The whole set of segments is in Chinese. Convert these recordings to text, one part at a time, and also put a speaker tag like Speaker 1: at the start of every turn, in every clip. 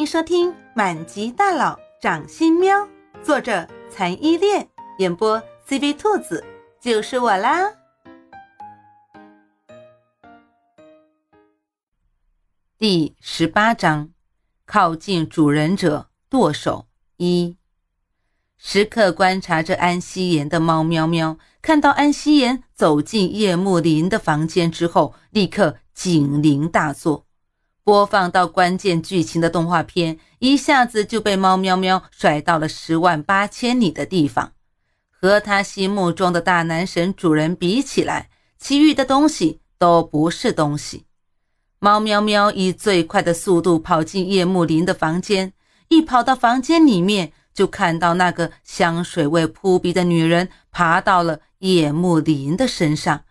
Speaker 1: 迎收听《满级大佬掌心喵》，作者残依恋，演播 CV 兔子，就是我啦。第十八章：靠近主人者剁手一。时刻观察着安夕颜的猫喵喵，看到安夕颜走进叶幕林的房间之后，立刻警铃大作。播放到关键剧情的动画片，一下子就被猫喵喵甩到了十万八千里的地方。和他心目中的大男神主人比起来，其余的东西都不是东西。猫喵喵以最快的速度跑进叶幕林的房间，一跑到房间里面，就看到那个香水味扑鼻的女人爬到了叶幕林的身上，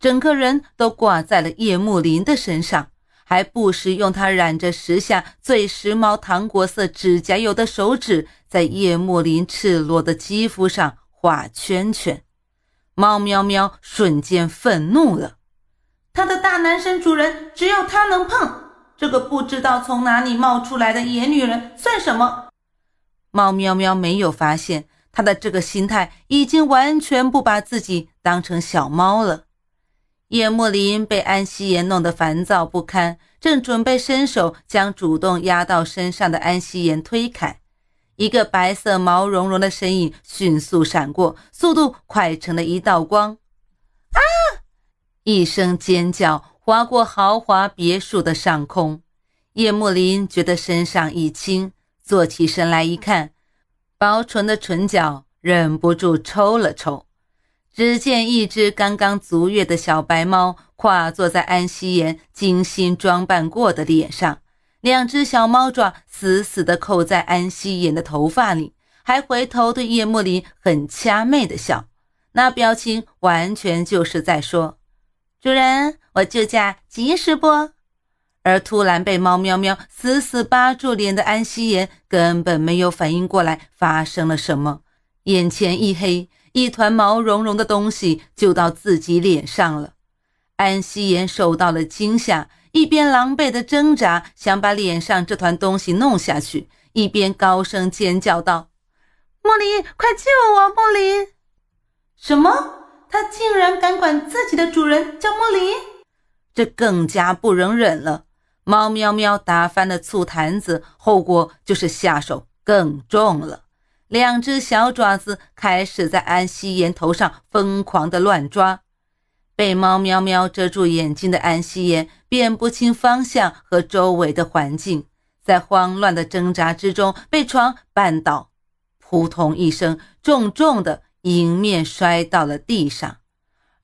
Speaker 1: 整个人都挂在了叶幕林的身上。还不时用他染着时下最时髦糖果色指甲油的手指，在叶幕林赤裸的肌肤上画圈圈。猫喵喵瞬间愤怒了，他的大男神主人只有他能碰，这个不知道从哪里冒出来的野女人算什么？猫喵喵没有发现，他的这个心态已经完全不把自己当成小猫了。叶莫林被安夕颜弄得烦躁不堪，正准备伸手将主动压到身上的安夕颜推开，一个白色毛茸茸的身影迅速闪过，速度快成了一道光。啊！一声尖叫划过豪华别墅的上空，叶幕林觉得身上一轻，坐起身来一看，薄唇的唇角忍不住抽了抽。只见一只刚刚足月的小白猫跨坐在安夕颜精心装扮过的脸上，两只小猫爪死死地扣在安夕颜的头发里，还回头对叶幕林很掐媚的笑，那表情完全就是在说：“主人，我救驾及时不？”而突然被猫喵喵死死扒住脸的安夕颜根本没有反应过来发生了什么，眼前一黑。一团毛茸茸的东西就到自己脸上了，安夕颜受到了惊吓，一边狼狈的挣扎，想把脸上这团东西弄下去，一边高声尖叫道：“莫林，快救我！莫林！”什么？他竟然敢管自己的主人叫莫林？这更加不容忍了！猫喵喵打翻了醋坛子，后果就是下手更重了。两只小爪子开始在安夕颜头上疯狂的乱抓，被猫喵喵遮住眼睛的安夕颜辨不清方向和周围的环境，在慌乱的挣扎之中被床绊倒，扑通一声，重重的迎面摔到了地上。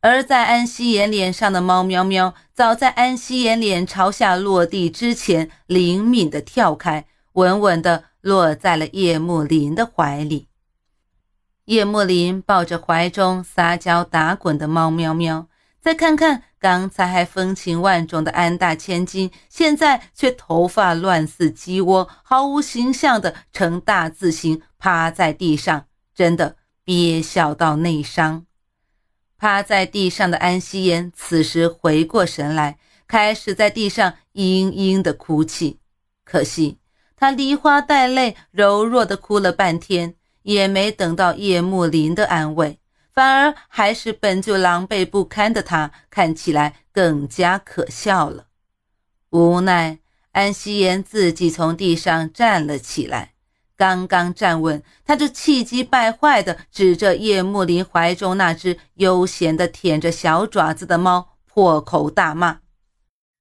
Speaker 1: 而在安夕颜脸上的猫喵喵，早在安夕颜脸朝下落地之前，灵敏的跳开，稳稳的。落在了叶幕林的怀里。叶幕林抱着怀中撒娇打滚的猫喵喵，再看看刚才还风情万种的安大千金，现在却头发乱似鸡窝，毫无形象的呈大字形趴在地上，真的憋笑到内伤。趴在地上的安夕颜此时回过神来，开始在地上嘤嘤的哭泣，可惜。他梨花带泪、柔弱的哭了半天，也没等到叶幕林的安慰，反而还是本就狼狈不堪的他看起来更加可笑了。无奈，安夕颜自己从地上站了起来，刚刚站稳，他就气急败坏地指着叶幕林怀中那只悠闲地舔着小爪子的猫，破口大骂：“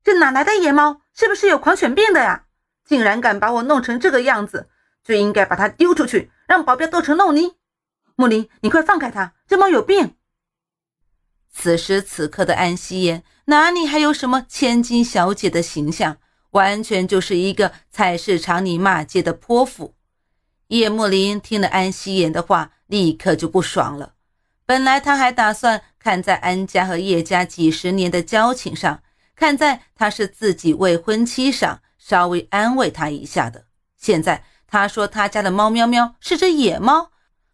Speaker 1: 这哪来的野猫？是不是有狂犬病的呀？”竟然敢把我弄成这个样子，就应该把他丢出去，让保镖剁成肉泥。木林，你快放开他，这猫有病。此时此刻的安夕颜哪里还有什么千金小姐的形象，完全就是一个菜市场里骂街的泼妇。叶幕林听了安夕颜的话，立刻就不爽了。本来他还打算看在安家和叶家几十年的交情上，看在他是自己未婚妻上。稍微安慰他一下的。现在他说他家的猫喵喵是只野猫，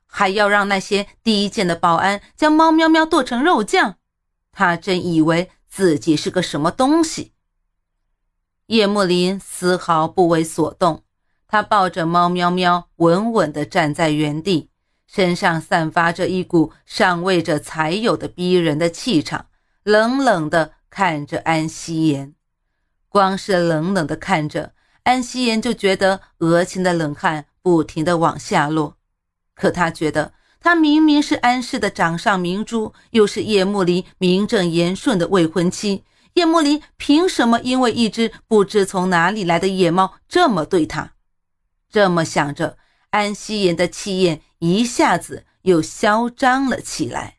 Speaker 1: 还要让那些低贱的保安将猫喵喵剁成肉酱，他真以为自己是个什么东西？叶幕林丝毫不为所动，他抱着猫喵喵，稳稳地站在原地，身上散发着一股上位者才有的逼人的气场，冷冷地看着安夕颜。光是冷冷地看着，安夕颜就觉得额前的冷汗不停地往下落。可他觉得，他明明是安氏的掌上明珠，又是叶幕离名正言顺的未婚妻，叶幕离凭什么因为一只不知从哪里来的野猫这么对他？这么想着，安夕颜的气焰一下子又嚣张了起来。